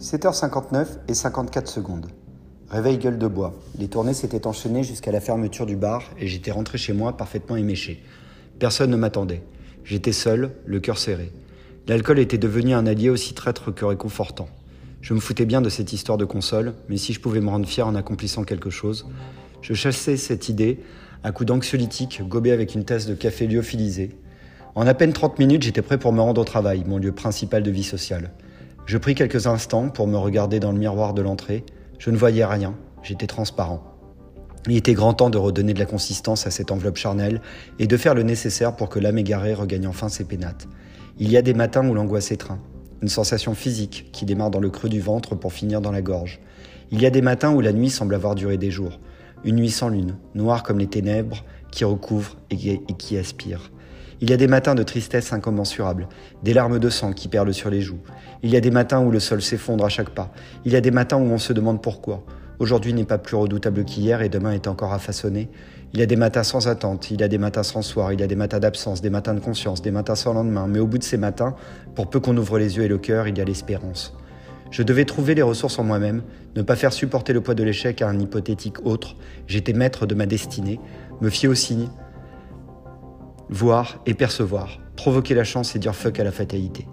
7h59 et 54 secondes. Réveil gueule de bois. Les tournées s'étaient enchaînées jusqu'à la fermeture du bar et j'étais rentré chez moi parfaitement éméché. Personne ne m'attendait. J'étais seul, le cœur serré. L'alcool était devenu un allié aussi traître que réconfortant. Je me foutais bien de cette histoire de console, mais si je pouvais me rendre fier en accomplissant quelque chose, je chassais cette idée à coups d'anxiolytique gobé avec une tasse de café lyophilisé. En à peine 30 minutes, j'étais prêt pour me rendre au travail, mon lieu principal de vie sociale. Je pris quelques instants pour me regarder dans le miroir de l'entrée. Je ne voyais rien, j'étais transparent. Il était grand temps de redonner de la consistance à cette enveloppe charnelle et de faire le nécessaire pour que l'âme égarée regagne enfin ses pénates. Il y a des matins où l'angoisse étreint, une sensation physique qui démarre dans le creux du ventre pour finir dans la gorge. Il y a des matins où la nuit semble avoir duré des jours, une nuit sans lune, noire comme les ténèbres qui recouvrent et qui aspirent. Il y a des matins de tristesse incommensurable, des larmes de sang qui perlent sur les joues. Il y a des matins où le sol s'effondre à chaque pas. Il y a des matins où on se demande pourquoi. Aujourd'hui n'est pas plus redoutable qu'hier et demain est encore à façonner. Il y a des matins sans attente, il y a des matins sans soir, il y a des matins d'absence, des matins de conscience, des matins sans lendemain. Mais au bout de ces matins, pour peu qu'on ouvre les yeux et le cœur, il y a l'espérance. Je devais trouver les ressources en moi-même, ne pas faire supporter le poids de l'échec à un hypothétique autre. J'étais maître de ma destinée, me fier aux signes, voir et percevoir, provoquer la chance et dire fuck à la fatalité.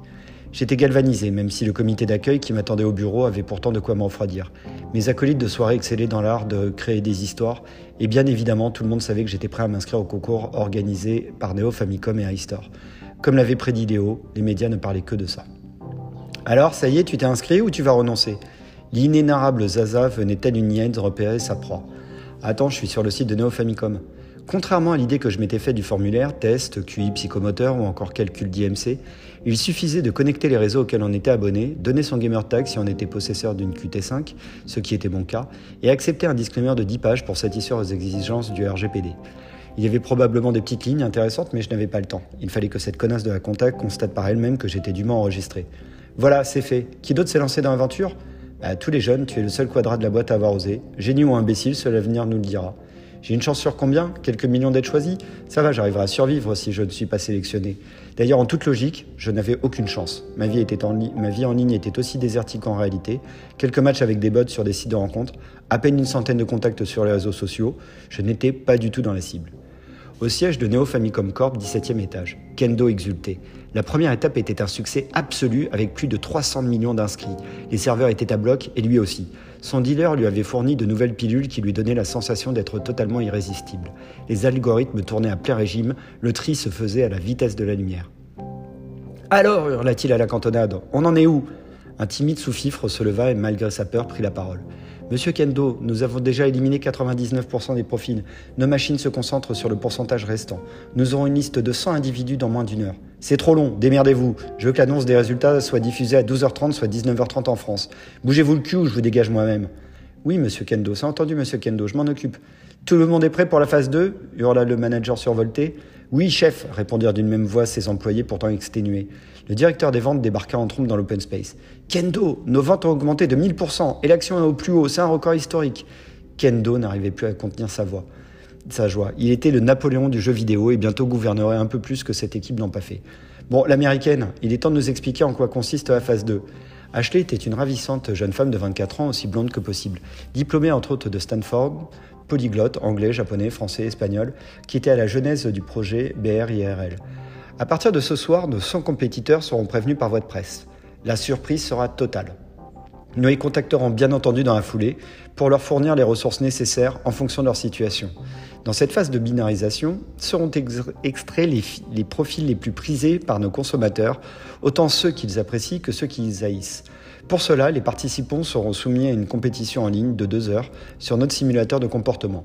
J'étais galvanisé, même si le comité d'accueil qui m'attendait au bureau avait pourtant de quoi m'en refroidir. Mes acolytes de soirée excellaient dans l'art de créer des histoires, et bien évidemment, tout le monde savait que j'étais prêt à m'inscrire au concours organisé par Neo Famicom et iStore. Comme l'avait prédit Léo, les médias ne parlaient que de ça. Alors, ça y est, tu t'es inscrit ou tu vas renoncer? L'inénarrable Zaza venait telle une hyène repérer sa proie? Attends, je suis sur le site de Neo Famicom. Contrairement à l'idée que je m'étais fait du formulaire, test, QI psychomoteur ou encore calcul d'IMC, il suffisait de connecter les réseaux auxquels on était abonné, donner son gamer tag si on était possesseur d'une QT5, ce qui était mon cas, et accepter un disclaimer de 10 pages pour satisfaire aux exigences du RGPD. Il y avait probablement des petites lignes intéressantes, mais je n'avais pas le temps. Il fallait que cette connasse de la contact constate par elle-même que j'étais dûment enregistré. Voilà, c'est fait. Qui d'autre s'est lancé dans l'aventure? Bah, Tous les jeunes, tu es le seul quadrat de la boîte à avoir osé. Génie ou imbécile, seul l'avenir nous le dira. J'ai une chance sur combien? Quelques millions d'être choisi Ça va, j'arriverai à survivre si je ne suis pas sélectionné. D'ailleurs, en toute logique, je n'avais aucune chance. Ma vie, en ma vie en ligne était aussi désertique qu'en réalité. Quelques matchs avec des bots sur des sites de rencontres, à peine une centaine de contacts sur les réseaux sociaux. Je n'étais pas du tout dans la cible. Au siège de Neo Famicom Corp, 17e étage, Kendo exultait. La première étape était un succès absolu avec plus de 300 millions d'inscrits. Les serveurs étaient à bloc et lui aussi. Son dealer lui avait fourni de nouvelles pilules qui lui donnaient la sensation d'être totalement irrésistible. Les algorithmes tournaient à plein régime, le tri se faisait à la vitesse de la lumière. Alors, hurla-t-il à la cantonade, on en est où? Un timide sous-fifre se leva et malgré sa peur prit la parole. Monsieur Kendo, nous avons déjà éliminé 99% des profils. Nos machines se concentrent sur le pourcentage restant. Nous aurons une liste de 100 individus dans moins d'une heure. C'est trop long, démerdez-vous. Je veux que l'annonce des résultats soit diffusée à 12h30, soit 19h30 en France. Bougez-vous le cul ou je vous dégage moi-même. Oui, monsieur Kendo, c'est entendu, monsieur Kendo, je m'en occupe. Tout le monde est prêt pour la phase 2 hurla le manager survolté. Oui, chef, répondirent d'une même voix ses employés pourtant exténués. Le directeur des ventes débarqua en trompe dans l'open space. Kendo, nos ventes ont augmenté de 1000% et l'action est au plus haut, c'est un record historique. Kendo n'arrivait plus à contenir sa voix. Sa joie. Il était le Napoléon du jeu vidéo et bientôt gouvernerait un peu plus que cette équipe n'en pas fait. Bon, l'américaine, il est temps de nous expliquer en quoi consiste la phase 2. Ashley était une ravissante jeune femme de 24 ans, aussi blonde que possible. Diplômée entre autres de Stanford, polyglotte, anglais, japonais, français, espagnol, qui était à la genèse du projet BRIRL. À partir de ce soir, nos 100 compétiteurs seront prévenus par voie de presse. La surprise sera totale. Nous les contacterons bien entendu dans la foulée pour leur fournir les ressources nécessaires en fonction de leur situation. Dans cette phase de binarisation seront extraits les, les profils les plus prisés par nos consommateurs, autant ceux qu'ils apprécient que ceux qu'ils haïssent. Pour cela, les participants seront soumis à une compétition en ligne de deux heures sur notre simulateur de comportement.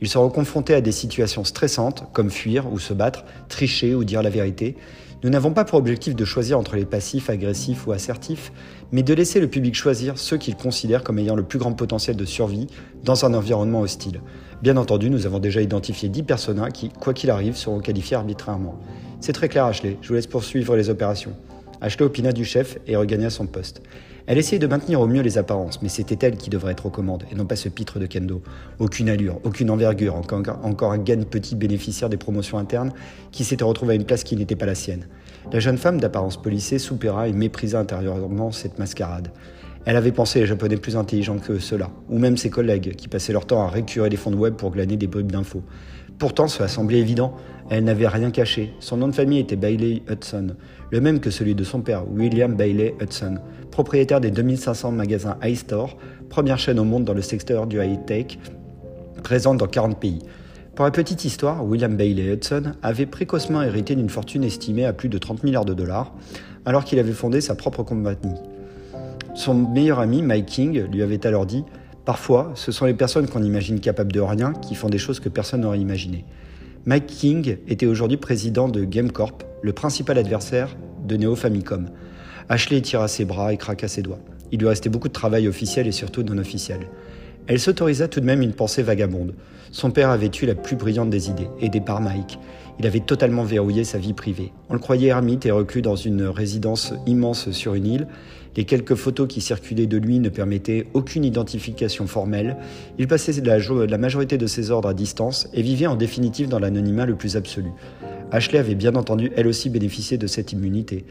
Ils seront confrontés à des situations stressantes, comme fuir ou se battre, tricher ou dire la vérité. Nous n'avons pas pour objectif de choisir entre les passifs, agressifs ou assertifs, mais de laisser le public choisir ceux qu'ils considèrent comme ayant le plus grand potentiel de survie dans un environnement hostile. Bien entendu, nous avons déjà identifié 10 personnages qui, quoi qu'il arrive, seront qualifiés arbitrairement. C'est très clair, Ashley. Je vous laisse poursuivre les opérations. Ashley opina du chef et regagna son poste. Elle essayait de maintenir au mieux les apparences, mais c'était elle qui devrait être aux commandes, et non pas ce pitre de kendo. Aucune allure, aucune envergure, encore un gain petit bénéficiaire des promotions internes qui s'était retrouvé à une place qui n'était pas la sienne. La jeune femme d'apparence polissée soupira et méprisa intérieurement cette mascarade. Elle avait pensé les Japonais plus intelligents que cela, ou même ses collègues qui passaient leur temps à récurer les fonds de web pour glaner des bribes d'infos. Pourtant, cela semblait évident. Elle n'avait rien caché. Son nom de famille était Bailey Hudson, le même que celui de son père, William Bailey Hudson, propriétaire des 2500 magasins iStore, première chaîne au monde dans le secteur du high-tech, présente dans 40 pays. Pour la petite histoire, William Bailey Hudson avait précocement hérité d'une fortune estimée à plus de 30 milliards de dollars, alors qu'il avait fondé sa propre compagnie. Son meilleur ami, Mike King, lui avait alors dit Parfois, ce sont les personnes qu'on imagine capables de rien qui font des choses que personne n'aurait imaginées. Mike King était aujourd'hui président de GameCorp, le principal adversaire de Neo Famicom. Ashley tira ses bras et craqua ses doigts. Il lui restait beaucoup de travail officiel et surtout non officiel. Elle s'autorisa tout de même une pensée vagabonde. Son père avait eu la plus brillante des idées, aidé par Mike. Il avait totalement verrouillé sa vie privée. On le croyait ermite et reclus dans une résidence immense sur une île. Les quelques photos qui circulaient de lui ne permettaient aucune identification formelle. Il passait la, la majorité de ses ordres à distance et vivait en définitive dans l'anonymat le plus absolu. Ashley avait bien entendu elle aussi bénéficié de cette immunité.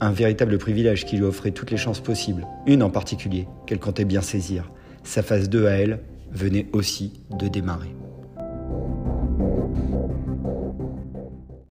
Un véritable privilège qui lui offrait toutes les chances possibles, une en particulier, qu'elle comptait bien saisir. Sa phase 2 à elle venait aussi de démarrer.